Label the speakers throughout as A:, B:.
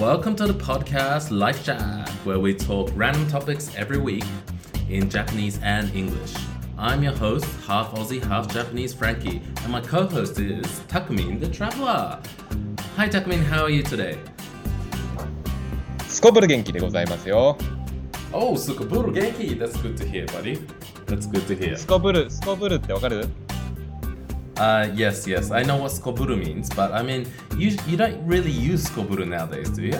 A: welcome to the podcast Life Jab, where we talk random topics every week in Japanese and English. I'm your host, half Aussie, half Japanese Frankie, and my co host is Takumin the Traveler. Hi Takumin, how are you today?
B: すこぶる元気でございますよ。
A: Oh, Sukaburu Genki! That's good to hear, buddy. That's good to hear.
B: すこぶる、すこぶるってわかる
A: Uh, yes, yes, I know what Skoburu means, but I mean, you, you don't really use Skoburu nowadays, do you?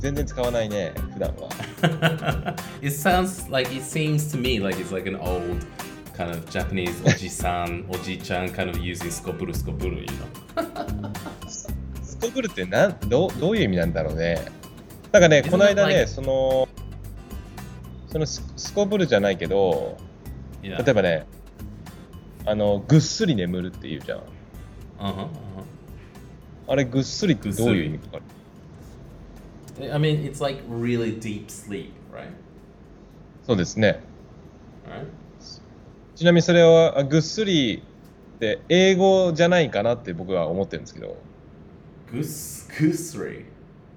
B: 全然使わないね、普段は。
A: it sounds like it seems to me like it's like an old kind of Japanese oji-san, oji-chan kind of using skoburu skoburu, you know.
B: すこぶるってなんどうどういう意味なんだろうね。なんかね、この間ね、その、そのすすこぶるじゃないけど.例えばね、あのぐっすり眠るっていうじゃん。あ,れぐっすりってどういう意味か。
A: I mean, it's like really deep sleep, right?
B: そうですね。ちなみにそれはぐっすりって英語じゃないかなって僕は思ってるんですけど。
A: ぐっすり。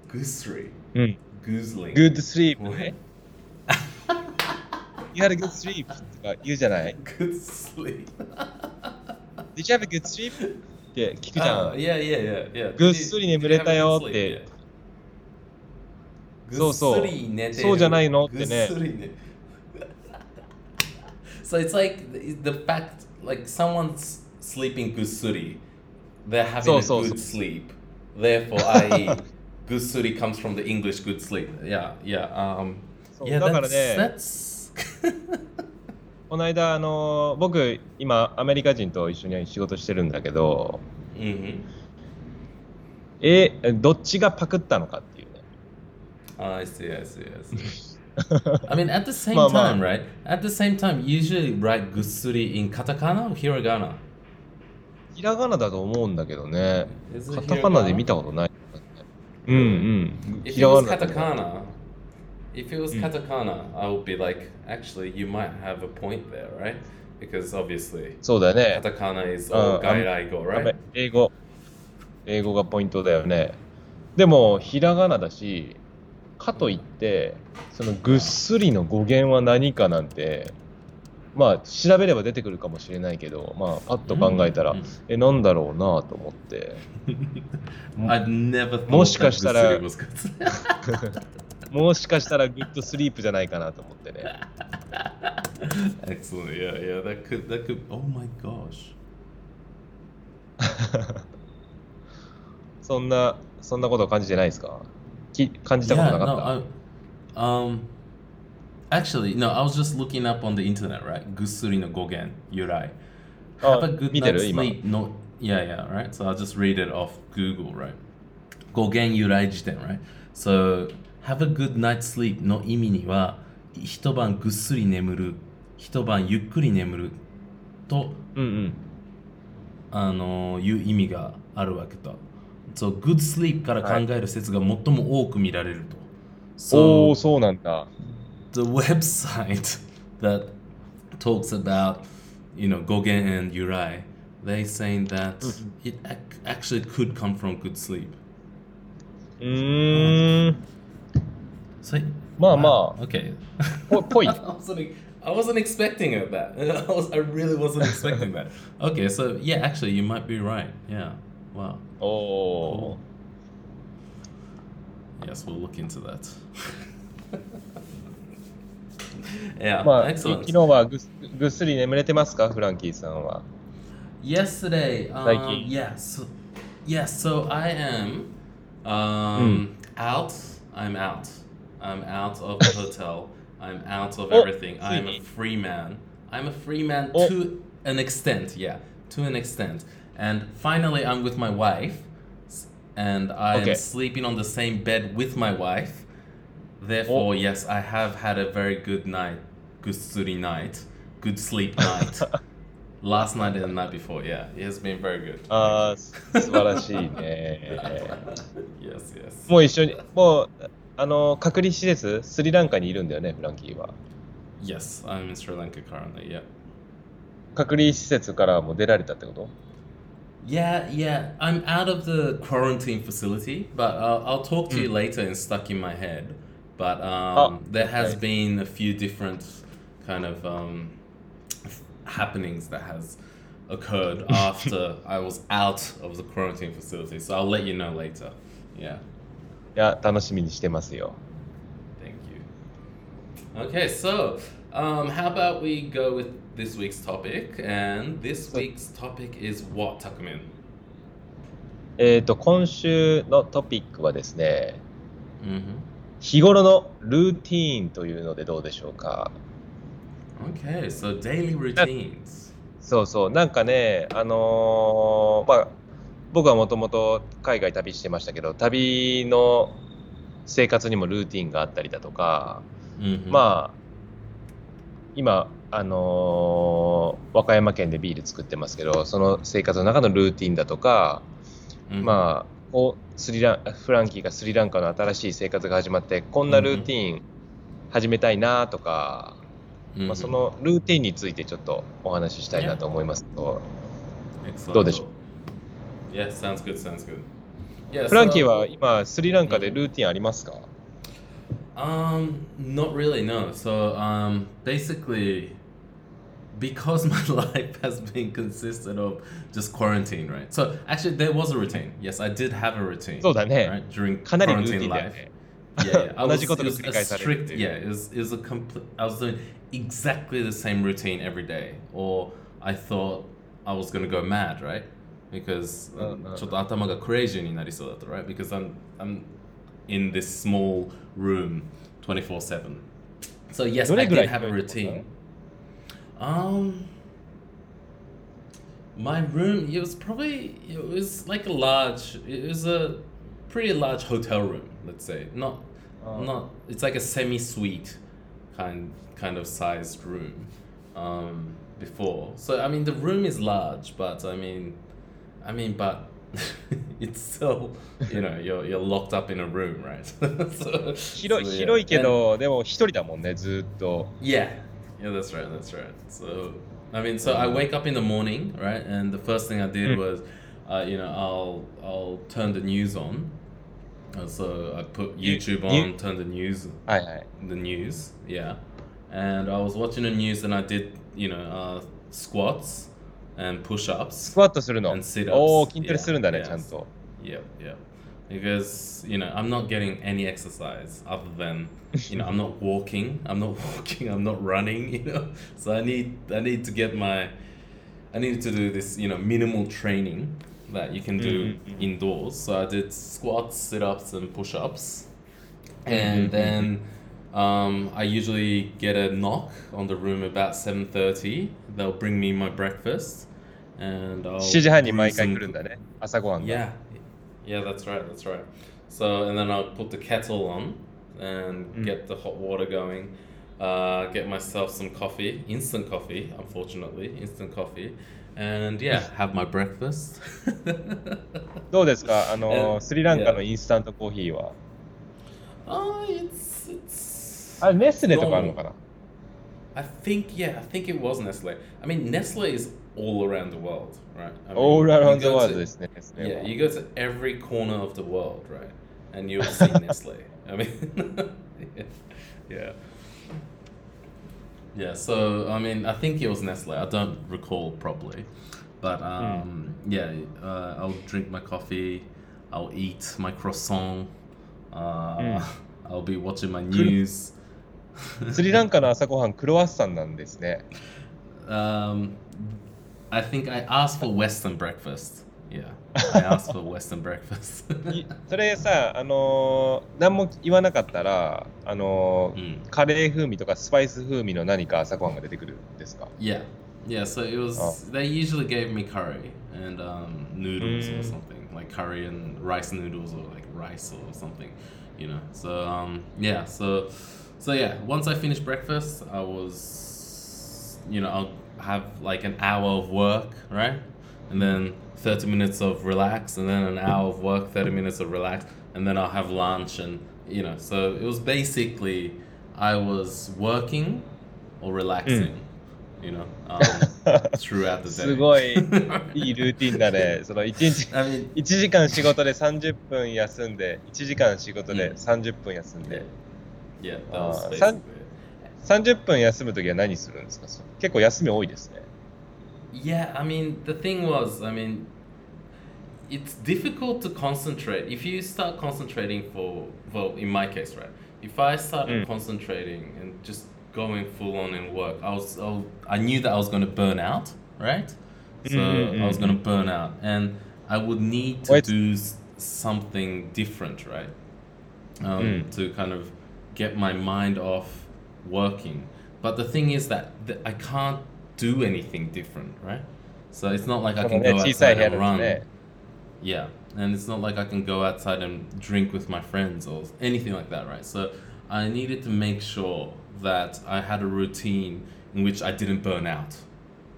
A: ぐっすり。
B: うん。
A: ぐ
B: っり。ぐっすり。You had a good sleep とか言うじゃない
A: Good sleep.
B: Did you have a good sleep? って聞くじゃ
A: Oh,
B: ん。
A: yeah, yeah, yeah, yeah.
B: ぐっすり眠れたよ
A: Did you have a good
B: って
A: sleep? Yeah.
B: そうそう
A: ぐっすり寝てる
B: そうじゃないのってね
A: ぐっすり寝 So it's like the the fact like someone's sleeping ぐっすり they're having
B: そう
A: a
B: そう
A: good
B: そう
A: sleep. Therefore, i.e. ぐっすり comes from the English good sleep. Yeah, yeah. Um,
B: そう
A: yeah,
B: だから
A: that's,
B: ね、
A: that's
B: この間あの僕今アメリカ人と一緒に仕事してるんだけど、えどっちがパクったのかっていうねああ、
A: oh, I see, I see, I see. I mean, at
B: あ、あ、
A: right? すり in
B: ひらがなだと思うんだけどね。で見たこと。うんうん。
A: Katakana, if it was
B: Mm.
A: katakana, I would be like, actually, you might have a point there, right? Because obviously,
B: そうだよね。
A: katakana is
B: あ
A: all
B: あ
A: gairaigo,
B: やべ
A: right?
B: 英語。英語がポイントだよね。でも、ひらがなだし、かといって、そのぐっすりの語源は何かなんて、まあ、調べれば出てくるかもしれないけど、まあ、パッと考えたら、
A: Mm,
B: え、なんだろうなと思って。
A: mm. I've never thought
B: もしか
A: that
B: したら-
A: gutsuri was good.
B: もしかしたらグッドスリープじゃないかなと思ってね。
A: Excellent, yeah, yeah, that could, that could, oh my gosh.
B: そんな、そんなこと感じてないですかき感じたことな
A: Yeah,
B: か
A: no,
B: った、
A: I, um, actually, no, I was just looking up on the internet, right? ぐっすりの語源、由来。
B: あ
A: Have a good night's sleep. No, yeah, yeah, right. So I'll just read it off Google, right? 語源由来辞典 right? So, have a good night's sleep の意味には、一晩ぐっすり眠る、一晩ゆっくり眠ると、
B: うんうん。
A: あのいう意味があるわけと。そう、good sleep から考える説が最も多く見られると。
B: お
A: So,
B: お、そうなんだ。
A: the website that talks about you know Gogen and Yurai they saying that it ac- actually could come from good sleep
B: う
A: So okay.
B: ぽ,ぽい。
A: I wasn't expecting it that. I, was, I really wasn't expecting that. Okay, so yeah, actually, you might be right. Yeah. Wow.
B: Oh. Cool.
A: Yes, we'll look into that. yeah,
B: まあ、
A: excellent. Yesterday. um,
B: 最近。
A: Yes, so, yes, so I am um, out. I'm out. I'm out of the hotel. I'm out of
B: Oh,
A: everything. I'm a
B: free.
A: free man. I'm a free man
B: Oh.
A: to an extent. Yeah, to an extent. And finally, I'm with my wife, s- and I
B: Okay.
A: am sleeping on the same bed with my wife. Therefore, yes, I have had a very good night, good sleep night, good sleep night. Last night and the night before, yeah, it has been very good.
B: ああ、す素晴らしいね。
A: yes, yes.
B: もう一緒に、もう、 あの、隔離施設、スリランカにいるんだよね、フランキーは。
A: Yes, I'm in Sri Lanka currently. Yeah.
B: 隔離施設からもう出られたってこと
A: Yeah, yeah. I'm out of the quarantine facility, but uh, I'll talk to you later and stuck in my head. But um,
B: Oh,
A: there has
B: okay.
A: been a few different kind of um, happenings that has occurred after I was out of the quarantine facility. So I'll let you know later. Yeah.
B: いや、楽しみにしてますよ。
A: Thank you. Okay, so um, how about we go with this week's topic? And this week's topic is what, Takumin?
B: えっ、と、今週のトピックはですね、
A: Mm-hmm.
B: 日頃のルーティーンというのでどうでしょうか。
A: Okay, so daily routines.
B: そうそう、なんかね、あのーまあ、僕はもともと海外旅してましたけど、旅の生活にもルーティンがあったりだとか、
A: Mm-hmm.
B: まあ、今、あのー和歌山県でビール作ってますけど、その生活の中のルーティンだとか、
A: Mhm.
B: まあ、こうスリランフランキーがスリランカの新しい生活が始まって、こんなルーティン始めたいなとか、
A: Mhm.
B: まあ、そのルーティンについてちょっとお話ししたいなと思いますと、
A: Excellent.
B: どうでしょう？
A: Yeah, sounds good, sounds good. Yeah,
B: フランキー
A: so-
B: は今、スリランカでルーティンありますか
A: Um, not really, no. So, um, basically, because my life has been consisted of just quarantine, right? So, actually, there was a routine. Yes, I did have a routine.
B: そうだね
A: Right? During
B: かなりルーティ
A: quarantine
B: ンだよ
A: life.
B: ね。
A: Yeah, yeah. I
B: 同
A: was,
B: じことが
A: it was
B: 繰り
A: a
B: 返される
A: strict, yeah, it was, it was a complete, I was doing exactly the same routine every day. Or I thought I was going to go mad, right? Because
B: うんうんうん
A: ちょっと頭が crazy になりそうだった, right? Because I'm, I'm in this small room 24-7. So yes,
B: ど
A: I
B: れぐら
A: did
B: い
A: have a
B: 広いとこ
A: routine. Um, my room, it was probably, it was like a large, it was a pretty large hotel room, let's say. Not,
B: Oh.
A: not, it's like a semi-suite kind, kind of sized room um, before. So, I mean, the room is large, but I mean, I mean, but it's still, you know, you're, you're locked up in a room, right? so,
B: 広
A: so,
B: い
A: yeah.
B: 広いけ
A: And-
B: ど、でも一人だもんね、ずーっと。
A: yeah, yeah, that's right, that's right. So, I mean, so I wake up in the morning, right, and the first thing I did
B: Mm.
A: was, uh, you know, I'll I'll turn the news on. Uh, so I put
B: You-
A: YouTube
B: you-
A: on, turn the news,
B: はいはい。
A: the news, yeah, and I was watching the news, and I did, you know, uh, squats and
B: ス
A: push-ups.
B: クワットするの
A: And sit-ups
B: おお、筋トレ
A: Yeah,
B: するんだね、
A: yes.
B: ちゃんと。
A: Yep, yep. Because you know I'm not getting any exercise other than you know I'm not walking, I'm not walking, I'm not running. You know, so I need I need to get my I need to do this you know minimal training that you can do
B: Mm, mm, mm.
A: indoors. So I did squats, sit ups, and push ups,
B: Mm,
A: and
B: mm,
A: then. Um, I usually get a knock on the room about seven thirty. They'll bring me my breakfast, and I'll
B: 7時半に
A: brew
B: 毎回
A: some
B: 来るんだね。朝ごはんが。
A: yeah, yeah, that's right, that's right. So and then I'll put the kettle on and
B: Mm.
A: get the hot water going. Uh, get myself some coffee, instant coffee, unfortunately, instant coffee, and yeah, have my breakfast.
B: どうですかあの、
A: And-
B: スリランカのインスタントコーヒーは。
A: oh, it's it's.
B: あれ、ネスレとかあるのかな
A: I think yeah, I think it was Nestle. I mean, Nestle is all around the world, right? I mean,
B: All around
A: you
B: the
A: go
B: world
A: to-
B: ですね。ネスレ
A: Yeah,
B: は
A: you go to every corner of the world, right? And you'll see Nestle. I mean, yeah. Yeah, so I mean, I think it was Nestle. I don't recall properly. But um, yeah, uh, I'll drink my coffee, I'll eat my croissant, uh,
B: Mm.
A: I'll be watching my news.
B: スリランカの朝ごはん、クロワッサンなんですね。
A: Um, I think I asked for Western breakfast. Yeah, I asked for Western breakfast.
B: いそれさ、あのー何も言わなかったら、あのー
A: Mm.
B: カレー風味とかスパイス風味の何か朝ごはんが出てくるんですか
A: Yeah, yeah. So it was.
B: Oh.
A: They usually gave me curry and um, noodles or
B: Mm.
A: something like curry and rice noodles or like rice or something, you know. So um, yeah. So so yeah. Once I finished breakfast, I was, you know, I'll have like an hour of work, right, and then thirty minutes of relax, and then an hour of work, thirty minutes of relax, and then I'll have lunch, and you know. So it was basically I was working or relaxing you know, um, throughout the day.
B: すごいいいルーティンだね。その1日、
A: I mean,
B: 1時間仕事で30分休んで、1時間仕事で
A: うん
B: 30分休んで、
A: yeah, that was
B: Uh,
A: basically
B: san-
A: it.
B: 30分休むときは何するんですか結構休み多いですね。
A: Yeah, I mean, the thing was, I mean, it's difficult to concentrate. If you start concentrating for, well, in my case, right? If I started
B: Mm.
A: concentrating and just going full on in work, I was, I, was- I knew that I was going to burn out, right? So
B: Mm, mm,
A: I was
B: mm,
A: going to burn out, and I would need to
B: Wait.
A: do s- something different, right? Um,
B: Mm.
A: To kind of get my mind off working. But the thing is that th- I can't do anything different, right? So it's not like I can go outside and run. Yeah, and it's not like I can go outside and drink with my friends or anything like that, right? So I needed to make sure that I had a routine in which I didn't burn out,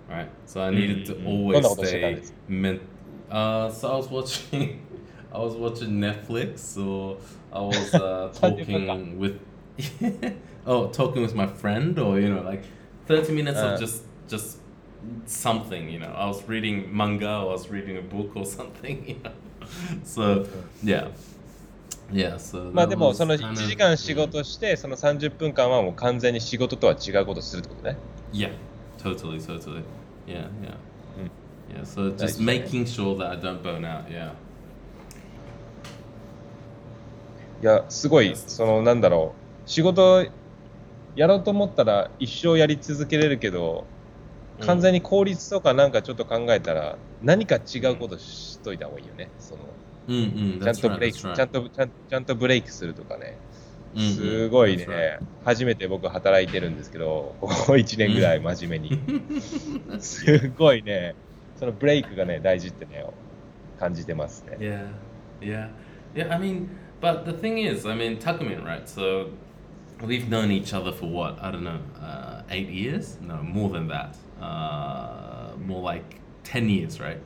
A: right? So I needed to always stay. Men- uh, so I was watching. I was watching Netflix or I was uh, talking with oh, talking with my friend, or you know, like thirty minutes
B: Uh.
A: of just just something, you know. I was reading manga, or I was reading a book or something, you know. So yeah, yeah. So
B: まあでもその
A: kind
B: 1
A: of-
B: 時間仕事して、その30分間はもう完全に仕事とは違うことするってことね。
A: Yeah, totally, totally. Yeah, yeah.
B: Mm.
A: Yeah, so just making sure that I don't burn out, yeah.
B: いや、すごい、そのなんだろう、仕事やろうと思ったら一生やり続けれるけど、完全に効率とかなんかちょっと考えたら、何か違うことしといた方がいいよね。その
A: Mm, mm,
B: ちゃんとブレイク、ちゃん.とちゃんちゃんとブレイクするとかね。
A: Mm,
B: す
A: mm,
B: ごいね、初めて僕働いてるんですけど、ここ1年ぐらい真面目に。すごいね、そのブレイクがね、大事ってね、感じてますね。
A: Yeah, yeah, yeah. I mean, but the thing is, I mean, Takumin, right? So we've known each other for what? I don't know, uh, eight years? No, more than that. Uh, more like ten years, right?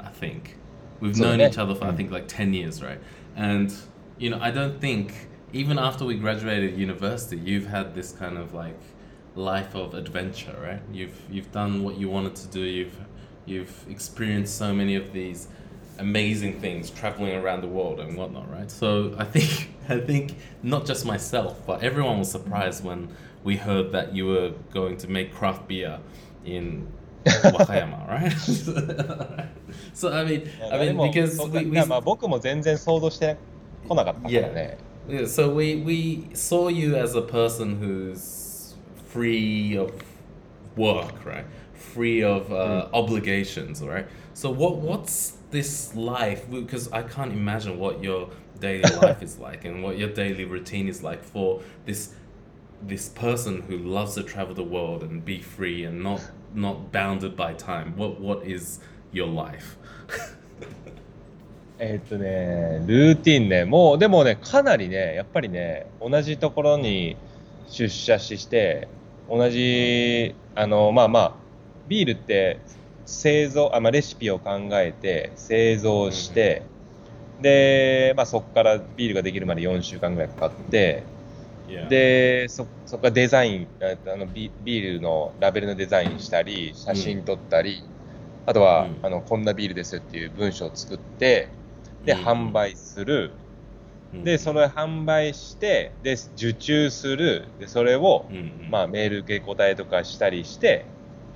A: I think we've
B: So
A: known
B: that-
A: each other for I
B: mm.
A: think like ten years, right? And you know, I don't think even after we graduated university, you've had this kind of like life of adventure, right? You've you've done what you wanted to do. You've you've experienced so many of these amazing things traveling around the world and whatnot, right? So I think I think not just myself, but everyone was surprised when we heard that you were going to make craft beer in Wakayama, right? so I mean, I mean because we, we...
B: Yeah.
A: yeah, so we we saw you as a person who's free of work, right? Free of uh, obligations, right? So what what's this life? Because I can't imagine what your daily life is like and what your daily routine is like for this this person who loves to travel the world and be free and not not bounded by time. What what is your life?
B: えーっとね、ルーティンね、もうでもね、かなりね、やっぱりね、同じところに出社しして、同じ、あの、まあまあ、 ビールって製造、あまあ、レシピを考えて製造して、で、まあそこからビールができるまで4週間ぐらいかかって.で、そ、そこからデザイン、えっとあのビビールのラベルのデザインしたり、写真撮ったり、あとは、
A: うん
B: あの、こんなビールですっていう文章を作って、で、
A: うん
B: 販売する。
A: Mm.
B: で、それを販売して、で、受注する。で、それを、
A: Mm, mm.
B: まあ、メール受け答えとかしたりして、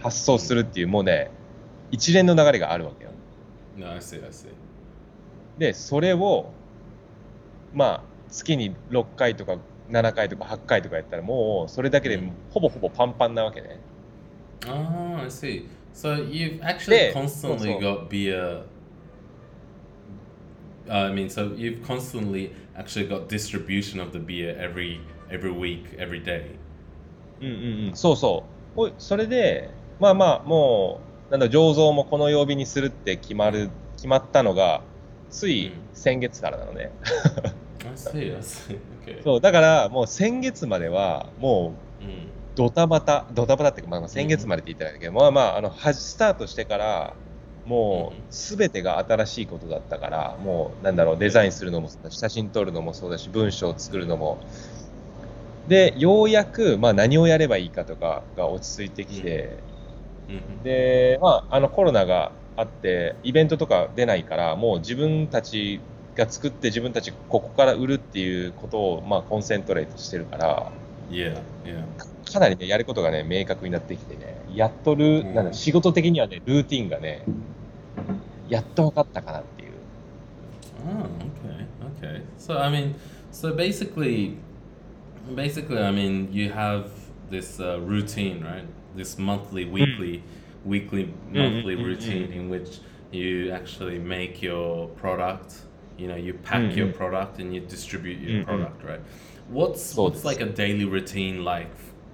B: 発送するっていう、もうね、一連の流れがあるわけよ。
A: I see, I see.
B: で、それを、まあ、月に6回とか7回とか8回とかやったら、もう、それだけで
A: うん
B: ほぼほぼパンパンなわけね。
A: Oh, I see. So you've actually
B: Yeah,
A: constantly
B: also.
A: got beer. Uh, I mean, so you've constantly actually got distribution of the beer every every week, every day.
B: うんうんうん。そうそう。おいそれで、まあまあ、もう、なんだ、醸造もこの曜日にするって決まる、決まったのが、つい
A: うん
B: 先月からなのね。
A: See, I see. Okay.
B: そう、だから、もう先月までは、もう、
A: Mm.
B: ドタバタ、ドタバタっていうか、まあまあ先月までって言ったらいいんだけど、まあまあ、あの、はスタートしてから、も
A: う
B: すべてが新しいことだったから、もう、なんだろう、デザインするのも写真撮るのもそうだし、文章を作るのも。で、ようやく、まあ何をやればいいかとかが落ち着いてきて、
A: Mhm.
B: で、まあ、あのコロナがあって、イベントとか出ないから、もう自分たちが作って自分たちここから売るっていうことを、まあ、コンセントレートしてるから、
A: Yeah, yeah.
B: かなりね、やることがね、明確になってきてね、やっとる、
A: うん
B: なんだ仕事的にはね、ルーティンがね、やっと分かったかなっていう。
A: Oh, okay, okay. So I mean, so basically, basically, I mean, you have this uh, routine, right? This monthly, weekly, weekly, monthly
B: mm,
A: routine
B: mm.
A: in which you actually make your product. You know, you pack your
B: Mm, mm.
A: product and you distribute your
B: Mm, mm.
A: product, right? What's what's like a daily routine like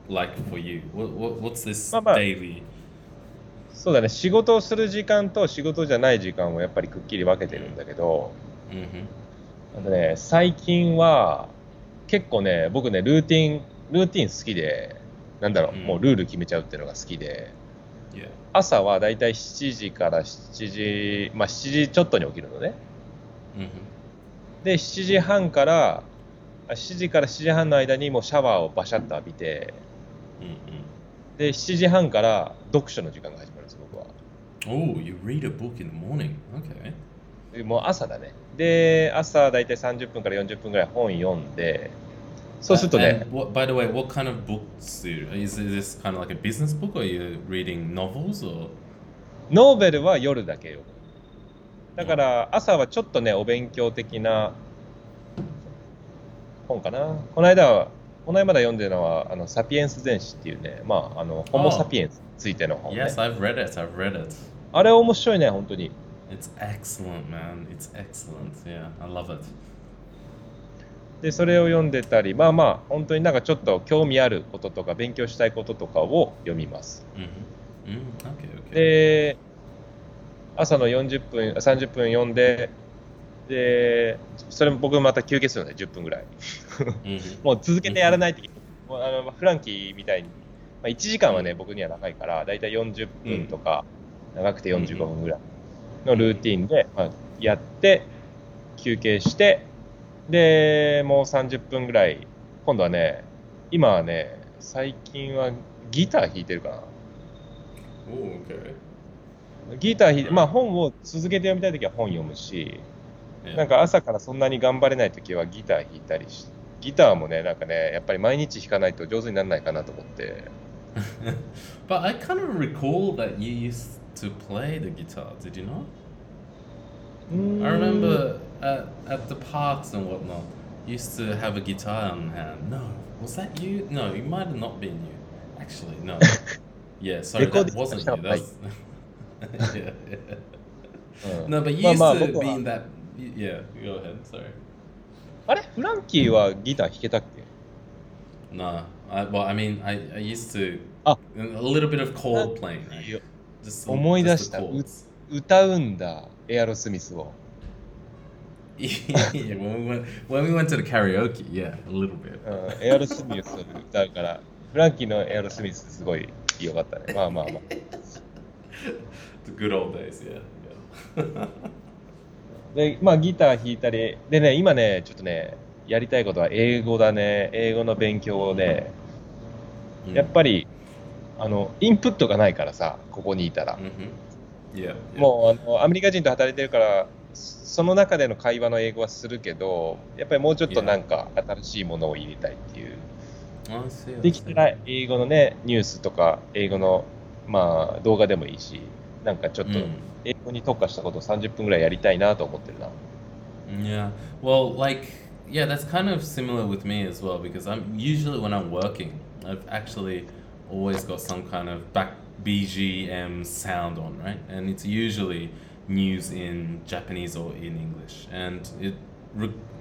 A: like for you? What, what what's this daily?
B: そうだね、仕事をする時間と仕事じゃない時間をやっぱりくっきり分けてるんだけど、
A: Mm-hmm.
B: あとね、最近は、結構ね、僕ね、ルーティン、ルーティン好きで、なんだろう、
A: うん
B: もうルール決めちゃうっていうのが好きで.朝はだいたい7時から7時、まあ7時ちょっとに起きるのね。
A: Mm-hmm.
B: で、7時半から、あ7時から7時半の間にもうシャワーをバシャッと浴びて、
A: Mm-hmm.
B: で、7時半から読書の時間が始まるんです、僕は。
A: Oh, you read a book in the morning. Okay.
B: でもう朝だね。で、朝だいたい30分から40分ぐらい本読んで、そうすると
A: Uh,
B: ね
A: what, by the way, what kind of books do you, is is this kind of like a business book or are you reading novels or?
B: ノーベルは夜だけよ。だから朝はちょっとね、お勉強的な本かな。この間は、この間まだ読んでるのは、あの、サピエンス全史っていうね、まあ、あの、ホモ・サピエンスについての本、ね
A: Yes, I've read it. I've read it.
B: あれ面白いね、本当に。
A: It's excellent, man. It's excellent. Yeah, I love it.
B: で、それを読んでたり、まあまあ、本当になんかちょっと興味あることとか、勉強したいこととかを読みます。
A: Mm-hmm. Mm, okay, okay.
B: で、朝の40分、30分読んで、で、それも僕また休憩するので、10分ぐらい。
A: Mhm.
B: もう続けてやらないとうあのフランキーみたいに、まあ、1時間はね、僕には長いから、だいたい40分とか、長くて45分ぐらいのルーティンで、まあ、やって、休憩して、で、もう30分ぐらい、今度はね、今はね、最近はギター弾いてるかな。
A: Oh.
B: ギター弾いて、まあ本を続けて読みたいときは本読むし.なんか朝からそんなに頑張れないときはギター弾いたりし、ギターもね、なんかね、やっぱり毎日弾かないと上手にならないかなと思って、
A: but I kind of recall that you used to play the guitar. Did you not?
B: Mm.
A: I remember at, at the parks and whatnot, used to have a guitar on hand. No, was that you? No, it might have not been you. Actually, no. yeah, sorry, that wasn't you. That's... yeah, yeah.
B: Uh,
A: no, but you used to be in that. Yeah, go ahead, sorry.
B: あれフランキーはギター弾けたっけ
A: No, I, well, I mean, I, I used to a little bit of chord playing, right? Just,
B: 思い出した。歌うんだ。エアロスミスを。
A: yeah, when we went when we went to the karaoke, yeah, a little bit.
B: うん、エアロスミスを歌うから、フランキーのエアロスミスすごい良かったね。まあまあまあ。
A: The good old days, yeah. yeah.
B: で、まあギター弾いたり、でね、今ね、ちょっとね、やりたいことは英語だね。英語の勉強をね、
A: Mm.
B: やっぱり、あの、インプットがないからさ、ここにいたら。
A: Mhm. Yeah.
B: もうあのアメリカ人と働いてるからその中での会話の英語はするけどやっぱりもうちょっとなんか新しいものを入れたいっていう。できたら英語のねニュースとか英語のまあ動画でもいいしなんかちょっと英語に特化したことを30分ぐらいやりたいなと思ってるな。
A: Yeah. Yeah, that's kind of similar with me as well because I'm usually when I'm working, I've actually always got some kind of back. BGM sound on, right? And it's usually news in Japanese or in English. And it,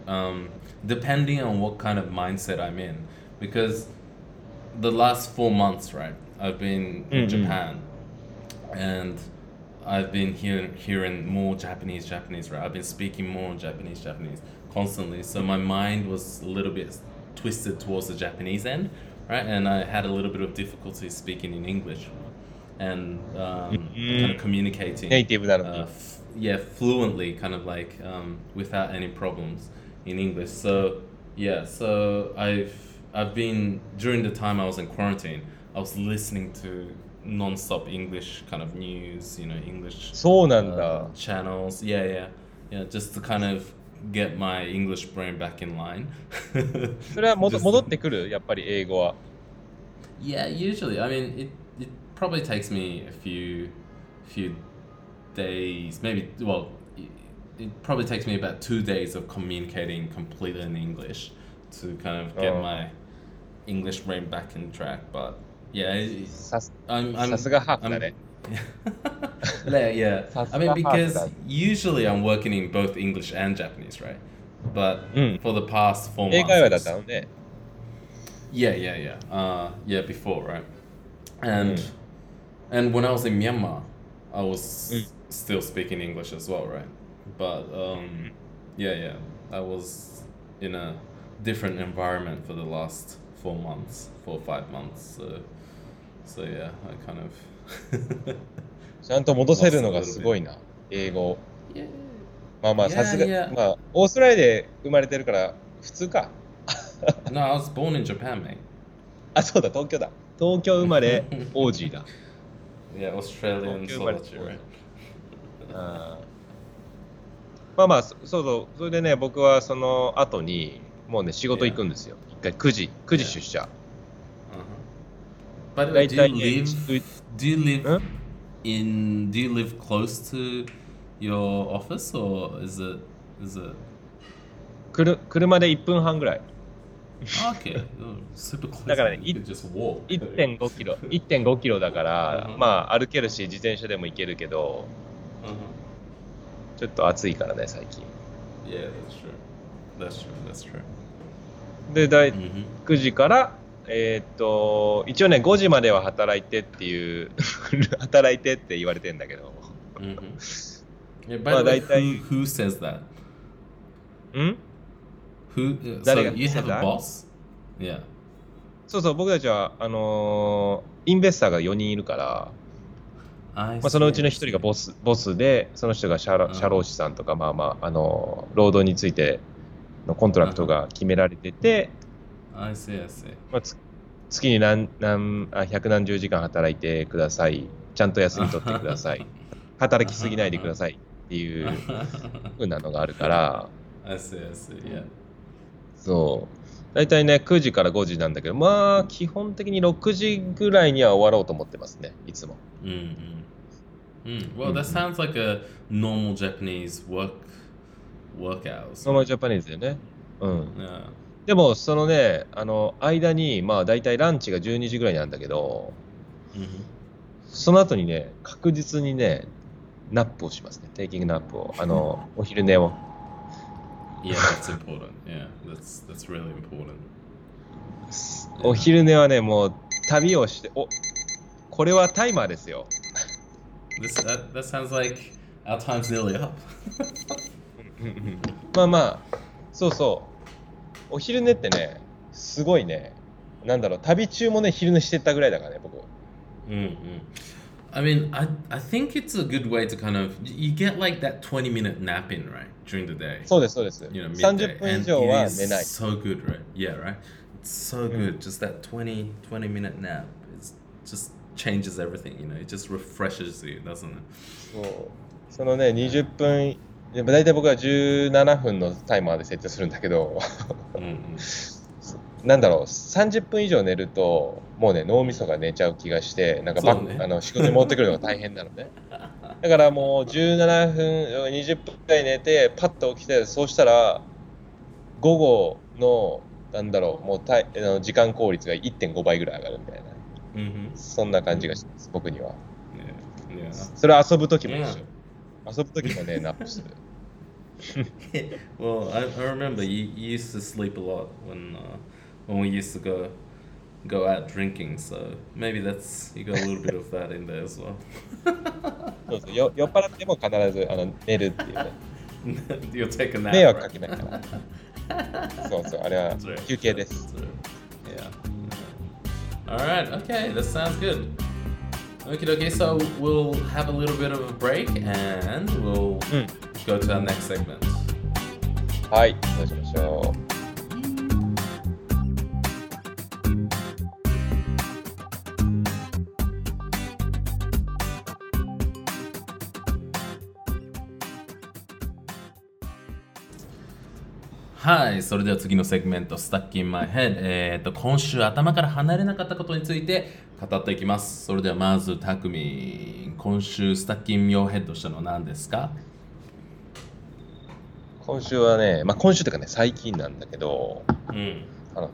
A: um, depending on what kind of mindset I'm in, because the last four months, right, I've been in
B: Mhm.
A: Japan and I've been hearing hearing more Japanese Japanese right I've been speaking more Japanese Japanese constantly so my mind was a little bit twisted towards the Japanese end right and I had a little bit of difficulty speaking in English and um, kind of communicating
B: ネイティブなのに。
A: uh, f- yeah, fluently, kind of like um, without any problems in English. So yeah, so I've I've been during the time I was in quarantine, I was listening to non-stop English kind of news, you know, English
B: そうなん
A: uh,
B: だ。
A: channels. Yeah, yeah, yeah. Just to kind of get my English brain back in line.
B: それは戻
A: Just-
B: 戻ってくるやっぱり英語は。
A: Yeah, usually. I mean, it, it probably takes me a few few days, maybe well, it probably takes me about two days of communicating completely in English to kind of get
B: oh.
A: my English brain back in track. But yeah, I'm I'm, I'm yeah, yeah. I mean, because usually I'm working in both English and Japanese, right? But for the past four months. Yeah, yeah, yeah. Uh, yeah, before, right? And and when I was in Myanmar, I was
B: Mm.
A: still speaking English as well, right? But um, yeah, yeah, I was in a different environment for the last four months, four or five months. So, so yeah, I kind of.
B: ちゃんと戻せるのがすごいな。英語。
A: yeah.
B: まあまあ、
A: いや
B: さすが
A: いや、
B: まあ、オーストラリアで生まれてるから、普通か。
A: No, I was born in Japan, mate.
B: あ、そうだ、東京だ。東京生まれ、オージーだ。
A: Yeah, Australian
B: Okay, but-
A: solitude, right?
B: あーまあまあ、そそうそう、それでね、僕はその後に、もうね、仕事行くんですよ。一回9時、9時出社。
A: Uh-huh. By the way, do you
B: 大体ね
A: live?
B: う
A: Do you live
B: Huh?
A: in? Do you live close to your office, or is it? Is it?
B: くる車で1分半ぐらい。だからね、1.5キロ、1.5キロだから、まあ歩けるし、自転車でも行けるけど、ちょっと暑いからね、最近。
A: Yeah,
B: で、大時から、えっ、と、一応ね、5時までは働いてっていう、働いてって言われてんだけど。ま
A: あ大
B: 体。
A: Who, う
B: ん？
A: Who? Uh, so
B: 誰が
A: ？you have a boss? Yeah.
B: そうそう、僕たちは、あのーインベスターが4人いるから、まあ、そのうちの1
A: I
B: 人.がボスボスで、その人が社
A: うん
B: 社労士さんとか、まあまあ、あのー労働についての contract が決められてて、
A: I see. I see.
B: まあ、つ月に何何あ百何十時間働いてください、ちゃんと休み取ってください、働きすぎないでくださいっていうふうなのがあるから、
A: I see. I see. Yeah.
B: そう。大体ね、9時から5時なんだけど、まあ、基本的に6時ぐらいには終わろうと思ってますね、いつも。
A: Mm-hmm. Mm. Well, that sounds like a normal Japanese work work hours.
B: その Japanese でね。うん。
A: Yeah.
B: でも、そのね、あの、間に、まあ、大体ランチが12時ぐらいなんだけど、
A: Mm-hmm.
B: その後にね、確実にね、 nap をしますね。 taking nap を。あの、お昼寝を。
A: Yeah, that's important. Yeah, that's that's really important.
B: お昼寝はね、もう、旅をして、お、これはタイマーですよ。
A: This that, that sounds like our time's nearly up.
B: まあまあ、そうそう。お昼寝ってね、すごいね、なんだろう、旅中もね、昼寝してたぐらいだからね、僕。
A: Mm-hmm. I mean, I I think it's a good way to kind of you get like that twenty minute nap in right during the day.
B: そうです、そうです。
A: you know,
B: 30
A: midday,
B: 分以
A: and
B: 上
A: it
B: は
A: is
B: 寝ない。
A: so good, right? Yeah, right. It's so good. Just that 20, 20 minute nap. It's just changes everything. You know, it just refreshes you, doesn't it?
B: そうそのね、20分、でも大体僕は17分のタイマーで設定するんだけど、
A: Mm-mm.
B: なんだろう、30分以上寝ると、もうね、脳みそが寝ちゃう気がして、なんかバ
A: ね
B: あの仕事に戻ってくるのが大変なのね。だからもう17分、20分くらい寝て、パッと起きて、そうしたら、午後の、なんだろう、もうたいあの時間効率が1.5倍ぐらい上がるみたいな、
A: Mm-hmm.
B: そんな感じがします、僕には。
A: Yeah.
B: それは遊ぶときも一緒。遊ぶときもね、ナップする。
A: well, I, I remember you, you used to sleep a lot when uh, when we used to go go out drinking. So maybe that's you got a little bit of that in there as well.
B: そうそうよ酔っ払っても必ずあの寝るっていうね。
A: You'll take a nap.
B: 迷惑か
A: right?
B: けないから。そうそう、あれは
A: That's right.
B: 休憩です。
A: That's right. Yeah. All right. Okay. That sounds good. Okay. Okay. So we'll have a little bit of a break and we'll
B: うん。
A: go to our next segment.
B: はい、そうしましょう。
A: はい、それでは次のセグメント、Stuck in My Head。えー、と今週頭から離れなかったことについて語っていきます。それではまず、たくみ、今週 Stuck in Your Head としたのは何ですか？
B: 今週はね、まあ今週というかね、最近なんだけど、
A: うん。
B: あの、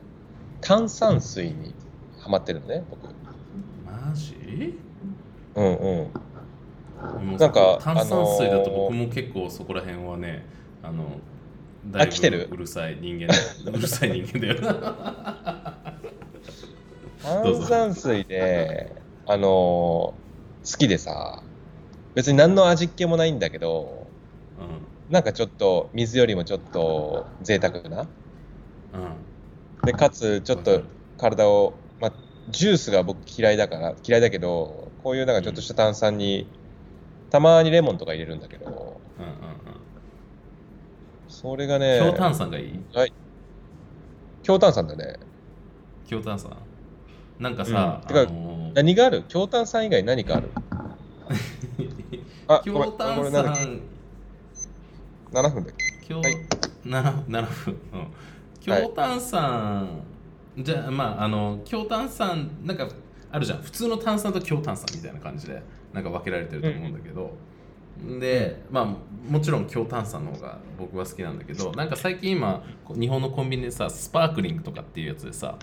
B: 炭酸水にハマってるのね、僕。
A: マジ？
B: うんうん。なんか
A: 炭酸水だと
B: あのー
A: 僕も結構そこら辺はね、あの、だいぶ
B: 来てる？
A: うるさい人間だうるさい人間だよ。
B: 炭酸水で、あのー好きでさ、別に何の味っ気もないんだけど、
A: う
B: なんかちょっと水よりもちょっと贅沢な？
A: ん。うん。
B: で、かつちょっと体を、まあ、ジュースが僕嫌いだから、嫌いだけど、こういうなんかちょっとした炭酸に、たまにレモンとか入れるんだけど、
A: うんうんうん。
B: それがね、
A: 強炭酸がいい？
B: 強炭酸だね。
A: 強炭酸なんかさ、
B: うん。てか
A: あのー
B: 何がある？強炭酸以外何かある？あ、ごめん。
A: 強炭
B: これなんだっ
A: 酸
B: け7分だっけ？
A: 強、
B: はい。
A: な7分、うん、強炭酸、じゃあまああの強炭酸なんかあるじゃん。普通の炭酸と強炭酸みたいな感じでなんか分けられてると思うんだけど、でまあもちろん強炭酸の方が僕は好きなんだけどなんか最近今日本のコンビニでさスパークリングとかっていうやつでさ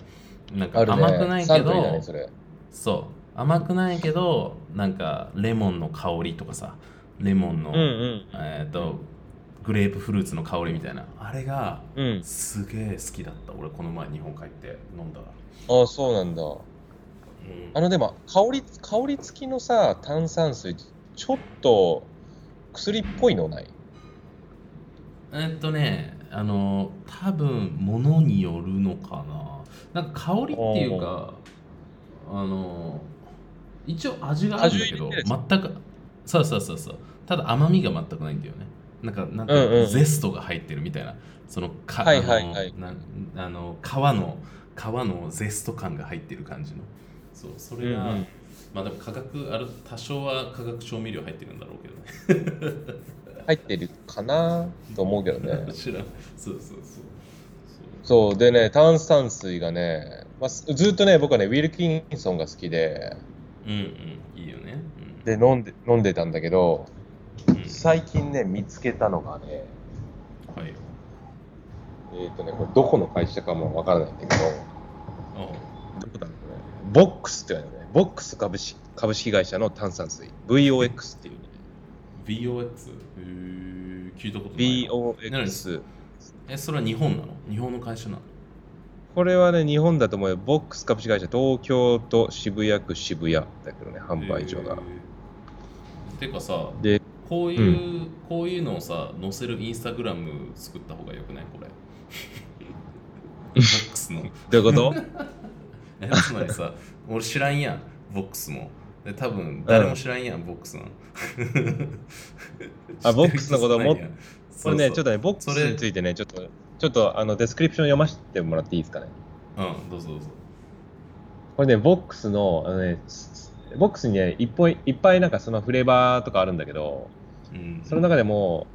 A: なんか。甘くないけど、
B: ね、それ。
A: そう甘くないけどなんかレモンの香りとかさレモンの、
B: うんうん。
A: えっ、とグレープフルーツの香りみたいなあれが
B: うん。
A: すげえ好きだった俺この前日本帰って飲んだら、
B: ああ、そうなんだ。
A: うん
B: あの、でも、香り、香り付きのさ、炭酸水、ちょっと薬っぽいのない？
A: えっとねあの多分物によるのかな。なんか香りっていうかあの一応味があるんだけど全くそうそうそうそう。ただ甘みが全くないんだよね。なんかなんていうの
B: うんうん。
A: ゼストが入ってるみたいな。そのか、
B: はいはいはい。
A: あのなあの皮の皮のゼスト感が入ってる感じの。そうそれが、
B: うんうん
A: まあでも化学ある多少は化学調味料入ってるんだろうけどね。
B: 入ってるかな？と思うけどね。
A: 知らん。そうそうそう
B: そう、でね、炭酸水がね、まあ、すずっとね、僕はね、ウィルキンソンが好きで、
A: うんうん。いいよね。
B: で、飲んで、飲んでたんだけど、
A: うん、うん
B: 最近ね、見つけたのがね、
A: はい。
B: えっ、とね、これどこの会社かもわからないんだけど、
A: あ
B: どこだろうね。ボックスって言われるね。ボックス株式株式会社の炭酸水。VOX っていうね。
A: VOX? 聞いたことないな
B: VOX。
A: えそれは日本なの？日本の会社なの？
B: これはね、日本だと思うよ。ボックス株式会社、東京都渋谷区渋谷だけどね、販売所が。
A: てかさ
B: で、
A: こういう、こういうのをさ載せるインスタグラム作った方がよくない？これ ボックスの
B: どういうこと？
A: えつまりさ俺知らんやんボックスも。で多分誰も知らんやん、ボックスの
B: あ ボックスのこともこれね、ちょっ
A: と
B: とね、ボックスについてね、ちょっと、ちょっとあの description 読ませてもらっていいですかね。
A: うんどうぞどうぞ。
B: これね、ボックスの、あのね、すボックスにね、いっぱいいっぱいなんかそのフレーバーとかあるんだけど、
A: うん。
B: その中でも、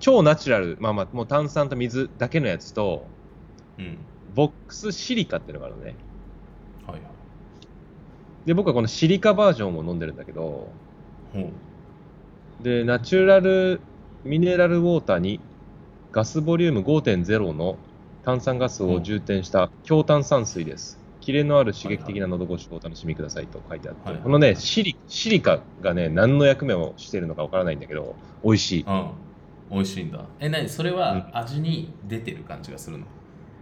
B: 超ナチュラル、まあまあ、もう炭酸と水だけのやつと、
A: うん。
B: ボックスシリカっていうのがあるのね。
A: はいはい
B: で、僕はこのシリカバージョンを飲んでるんだけど、
A: ほう。
B: で、ナチュラルミネラルウォーターにガスボリューム5.0の炭酸ガスを充填した強炭酸水です。キレのある刺激的な喉越しをお楽しみくださいと書いてあって、
A: はい。はい
B: このねシリ、シリカがね、何の役目をしているのかわからないんだけど、美味しい。
A: うん。美味しいんだ。え何？それは味に出てる感じがするの、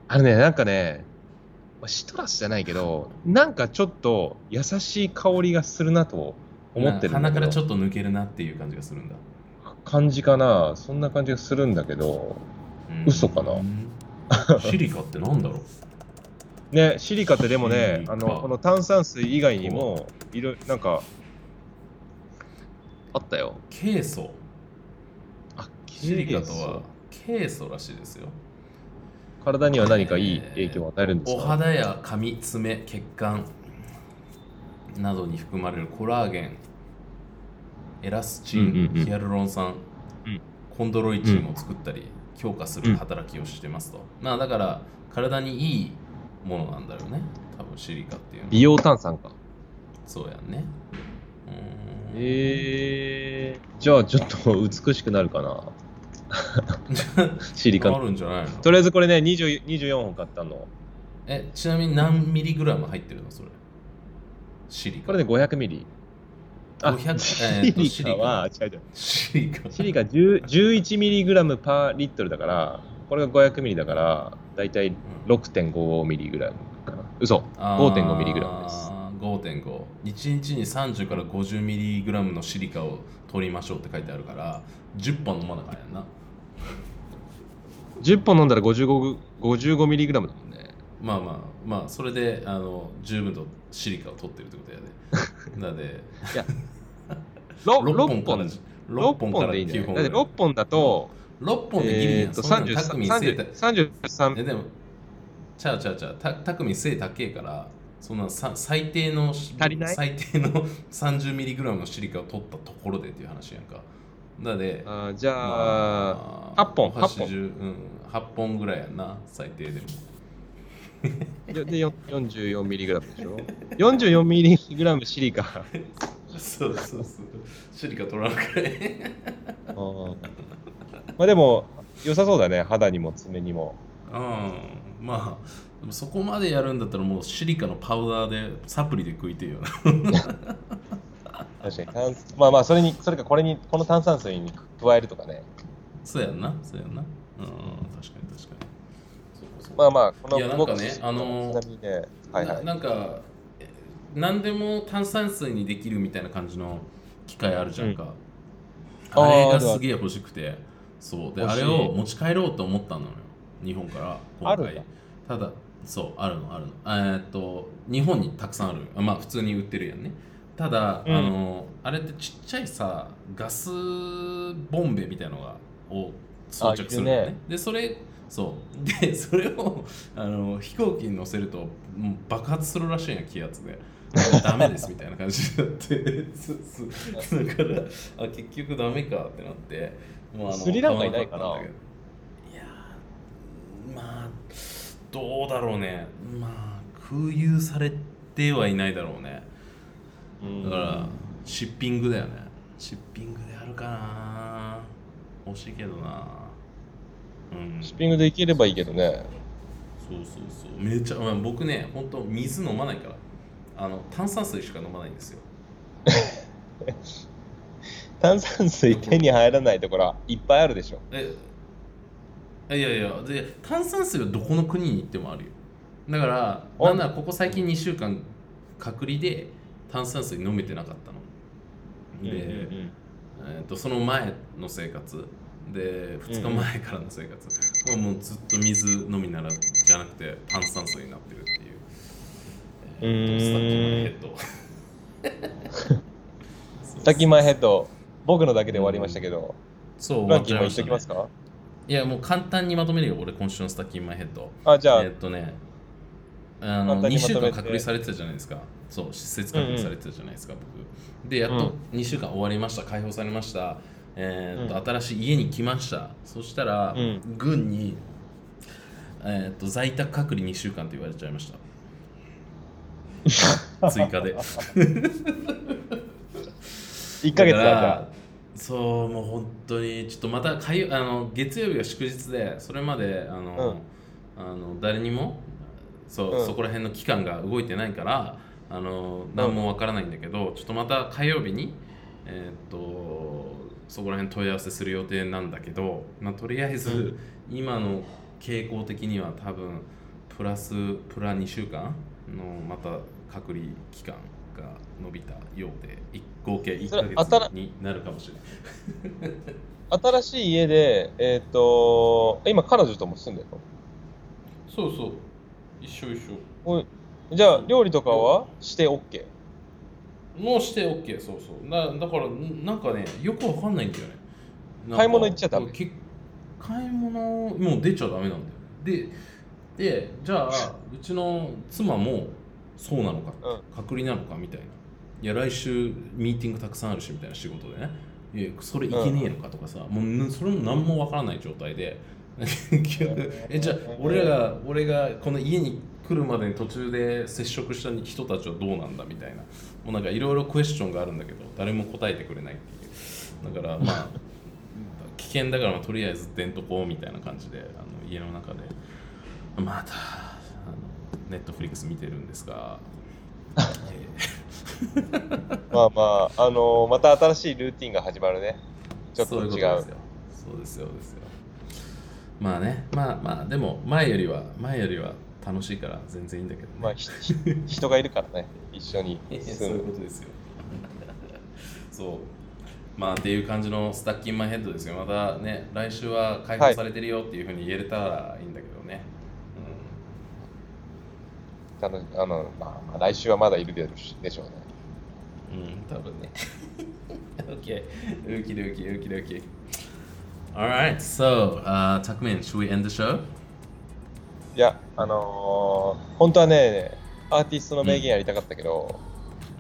B: あのね、なんかね、まあシトラスじゃないけど、なんかちょっと優しい香りがするなと思ってる
A: 鼻からちょっと抜けるなっていう感じがするんだ、
B: 感じかな、そんな感じがするんだけど、
A: うん。
B: 嘘かな。
A: シリカってなんだろう？
B: ね、シリカってでもねあのこの炭酸水以外にも、いろいろなんか、あったよ。
A: ケイ素
B: あ、
A: シリカとはケイ素らしいですよ
B: 体には何かいい影響を与えるんです
A: お
B: か、
A: 肌や髪爪血管などに含まれるコラーゲンエラスチン、
B: うんうんうん。
A: ヒアルロン酸、
B: うん。
A: コンドロイチンを作ったり、強化する働きをしてますと、まあだから体にいいものなんだろうね。多分シリカっていうのは。
B: 美容炭酸か。
A: そうやんね。うーん。
B: えー、じゃあちょっと美しくなるかな。シリカ。
A: あるんじゃないの？
B: とりあえずこれね、20 24本買ったの。
A: えちなみに何ミリグラム入ってるのそれ？シリカ？
B: これで500ミリ。あ、
A: 500えーと
B: シリカは、違う違う。
A: シリカ
B: シリカ10 11ミリグラムパーリットルだから、これが500ミリだから、だいたい6.5ミリグラムかな。嘘、5.5ミリグラムです。
A: 5.5 1日に30から50ミリグラムのシリカを取りましょうって書いてあるから10本飲まなあかんやんな
B: 10本飲んだら55 55ミリグラムだもんね。
A: まあまあまあそれであの十分とシリカを取ってるってことやで なので。
B: いや、6,
A: 6
B: 6
A: 本から
B: 本。
A: 6
B: 6
A: 本から
B: 本でいいんだよ
A: 9本
B: ね。だって6本だと、
A: 6本でギリやん、
B: えーと
A: そんなのタクミン背
B: 30 33
A: えでもちゃうちゃうちゃう。たタクミン背高えからそんなさ最低の最低の 30mg のシリカを取ったところでっていう話やんかなので
B: あーじゃあ、
A: まあ
B: 8本
A: お箸
B: 8本
A: 中うん、8本ぐらいやんな最低でも
B: ででよ44ミリグラムでしょ ?44 ミリグラムシリカ。
A: そうそうそうシリカ取らなくらい
B: あーまあでも、良さそうだね。肌にも爪にも。
A: うんまあそこまでやるんだったらもうシリカのパウダーでサプリで食いてえよな
B: 確かに。炭。まあまあ、それに、それかこれに、この炭酸水に加えるとかね。
A: そうやんな。そうやんな。うん確かに確かに。
B: まあまあ、この
A: いやなんかねあのー
B: ね、はいは。
A: ない。なんかえ何でも炭酸水にできるみたいな感じの機械あるじゃんか、
B: うん。
A: あれがすげえ欲しくて。そう。であれを持ち帰ろうと思ったのよ。日本から今回。ただそうあるのあるの。えーっと日本にたくさんある。あまあ普通に売ってるやんねただ、
B: うん。
A: あのあれってちっちゃいさガスボンベみたいなのがを装着するのね。
B: ね。
A: でそれそう。でそれをあの飛行機に乗せると爆発するらしいんや気圧で。ダメですみたいな感じになって。だからあ結局ダメかってなって。もうあの
B: スリランカいないかな
A: 買わったんだけど。いやーまあどうだろうね。まあ空輸されてはいないだろうね。
B: うん
A: だからシッピングだよね。シッピングであるかな。欲しいけどな。うん。
B: シッピングできればいいけどね。
A: そうそうそう。めちゃ、まあ、僕ね本当水飲まないから。あの炭酸水しか飲まないんですよ。
B: 炭酸水手に入らないところはいっぱいあるでしょ。
A: えいやいやで炭酸水はどこの国に行ってもあるよ。だから
B: あ
A: なんならここ最近2週間隔離で炭酸水飲めてなかったの。で、えー、とその前の生活。で2日前からの生活。はもうずっと水飲みならじゃなくて炭酸水になってるっていう、えーとスタッキマイヘッド。
B: スタッキーマイヘッド、僕のだけで終わりましたけど、
A: そう
B: ランキーも言っ
A: 終わっちゃいましたね。
B: ときますか？
A: いやもう簡単にまとめるよ俺今週のスタッキンマイヘッド。
B: あ、じゃあ、
A: えーっとねあの2
B: 簡単にまとめて。
A: 週間隔離されてたじゃないですかそう施設隔離されてたじゃないですか、僕。でやっと2週間終わりました解放されました。えーっと、
B: うん。
A: 新しい家に来ました。そしたら、
B: うん。
A: 軍にえーっと在宅隔離2週間と言われちゃいました。追加で。
B: 1ヶ月だ
A: だからそうもう本当にちょっとまた火曜あの月曜日が祝日でそれまであの、あの誰にもそう、
B: うん。
A: そこら辺の機関が動いてないからあの何もわからないんだけど、ちょっとまた火曜日にえーっとそこら辺問い合わせする予定なんだけど、まあ、とりあえず、
B: うん。
A: 今の傾向的には多分プラスプラ2週間のまた隔離期間が伸びたようでい合計1
B: それ
A: ヶ
B: あたら
A: 月になるかもしれない。
B: 新しい家で、えっ、と、今彼女とも住んでるの？
A: そうそう。一緒一緒
B: じゃあ、料理とかはして OK?
A: もうして OK そうそう。だだからんなんかねよくわかんないんだよね。
B: 買い物行っちゃダメ？
A: け買い物もう出ちゃダメなんだよででじゃあうちの妻もそうなのか、
B: うん。
A: 隔離なのかみたいな。いや来週ミーティングたくさんあるしみたいな仕事でね。いやそれいけねえのかとかさ、もうぬそれも何もわからない状態で。結局えじゃあ俺らが俺がこの家に来るまでに途中で接触した人たちはどうなんだみたいな。もうなんかいろいろクエスチョンがあるんだけど誰も答えてくれないっていう。だからまあ危険だからまあとりあえず出んとこうみたいな感じであの家の中で。またネットフリックス見てるんですが、え ー
B: まあまあ、あのーまた新しいルーティンが始まるね。ちょっと違う。
A: そういうことですよそうですよ。まあねまあまあでも前よりは前よりは楽しいから全然いいんだけどね、
B: まあ、人がいるからね、一緒に
A: そういう。ことですよ。そう。まあっていう感じのスタッキンマイヘッドですよ。またね来週は解放されてるよっていうふうに言えれたらいいんだけどね、
B: あのあのまあ、まあ来週はまだいるでしょうね。
A: うん、うん、多分ね。OK ウキドキウキドキ Alright, so, uh, Takmin, should we end the show?
B: いや、あのー本当はね、アーティストの名言やりたかったけど、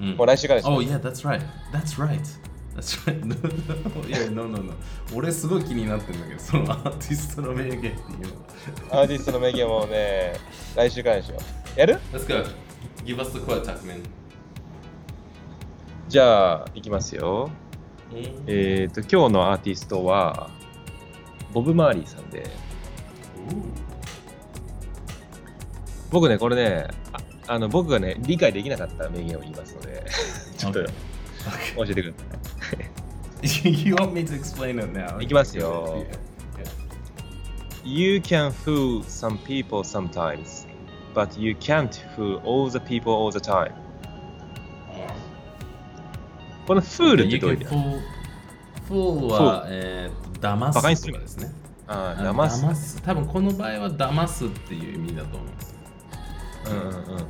A: うん
B: もう来週からでしょ
A: Oh yeah, that's right. That's right. That's right. Yeah, no, no, no. 俺すごい気になってんだけど、そのアーティストの名言っていう。
B: アーティストの名言もね、来週からでしょ。やる
A: ？Let's go. Give us the quote, Takmin.
B: じゃあ、いきますよ。
A: うん
B: えっ、と、今日のアーティストは、ボブ・マーリーさんで、僕ね、これね、ああの僕がね、理解できなかった名言を言いますので、ちょっと.教えてください。
A: you want me to explain it now?
B: いきますよ. You can fool some people sometimes, but you can't fool all the people all the time. このフールってどういう意味
A: fool, fool は、えー、騙すとかですね。
B: あ騙す。
A: 多分この場合は騙すっていう意味だと思うんです。
B: うんうんうん。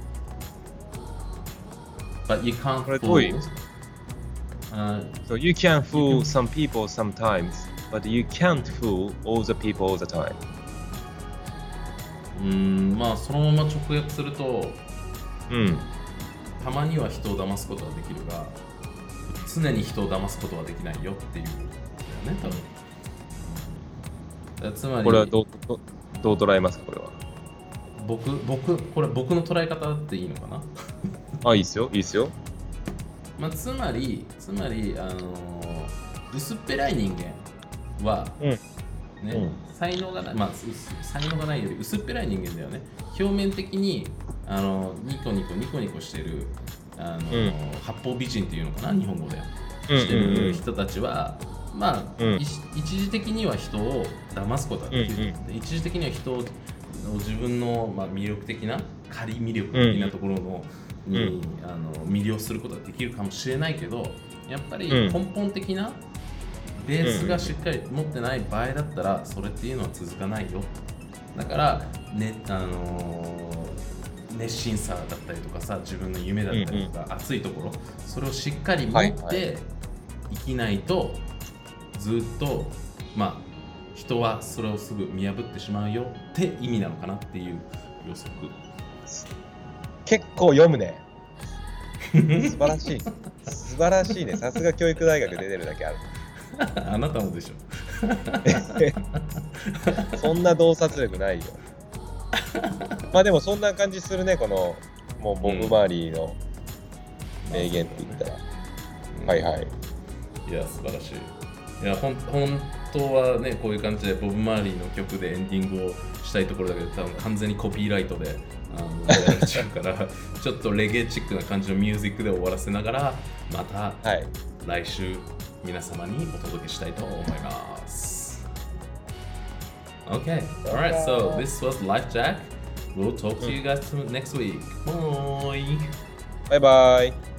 A: But you can't fool
B: 味ですか
A: あ
B: So you can fool some people sometimes, but you can't fool all the people all the time.
A: うーん、まあそのまま直訳すると、
B: うん。
A: たまには人を騙すことはできるが、常に人を騙すことはできないよっていうことだよね、多分。だつまり、
B: これはどうどどう捉えますか、これは？
A: 僕、僕、これ僕の捉え方っていいのかな？
B: あ、いいっすよ、いいっすよ。
A: まあ、つまり、つまり、あのー薄っぺらい人間は、
B: うん。
A: ね、
B: うん。
A: 才能がない、まあ、薄才能がないより薄っぺらい人間だよね。表面的に、あのニコニコニコニコしてる、あの
B: うん。
A: 八方美人っていうのかな、日本語で。
B: うん
A: してる人たちは、まあ、
B: うん。
A: 一一時的には人を騙すことができる、
B: うんうん。
A: で一時的には人を自分の、まあ、魅力的な仮魅力的なところの、に、
B: うん。
A: あの魅了することができるかもしれないけどやっぱり
B: うん。
A: 根本的なベースがしっかり持ってない場合だったらそれっていうのは続かないよ。だから、ねあのー熱心さだったりとかさ自分の夢だったりとか、熱いところそれをしっかり持って生きないと、ずっとまあ人はそれをすぐ見破ってしまうよって意味なのかなっていう予測
B: 結構読むね。素晴らしい。素晴らしいね。さすが教育大学出てるだけある。
A: あなたもでしょ
B: そんな洞察力ないよ。まあでもそんな感じするね、この、もうボブ・マーリーの名言って言ったら。はいはい。
A: いや素晴らしいいやほん本当はねこういう感じでボブ・マーリーの曲でエンディングをしたいところだけど多分完全にコピーライトであのやられちゃうから ちょっとレゲエチックな感じのミュージックで終わらせながらまた
B: はい。
A: 来週皆様にお届けしたいと思います。Okay, alright, so this was Life Jack. We'll talk to you guys next week. Bye.
B: バイバイ。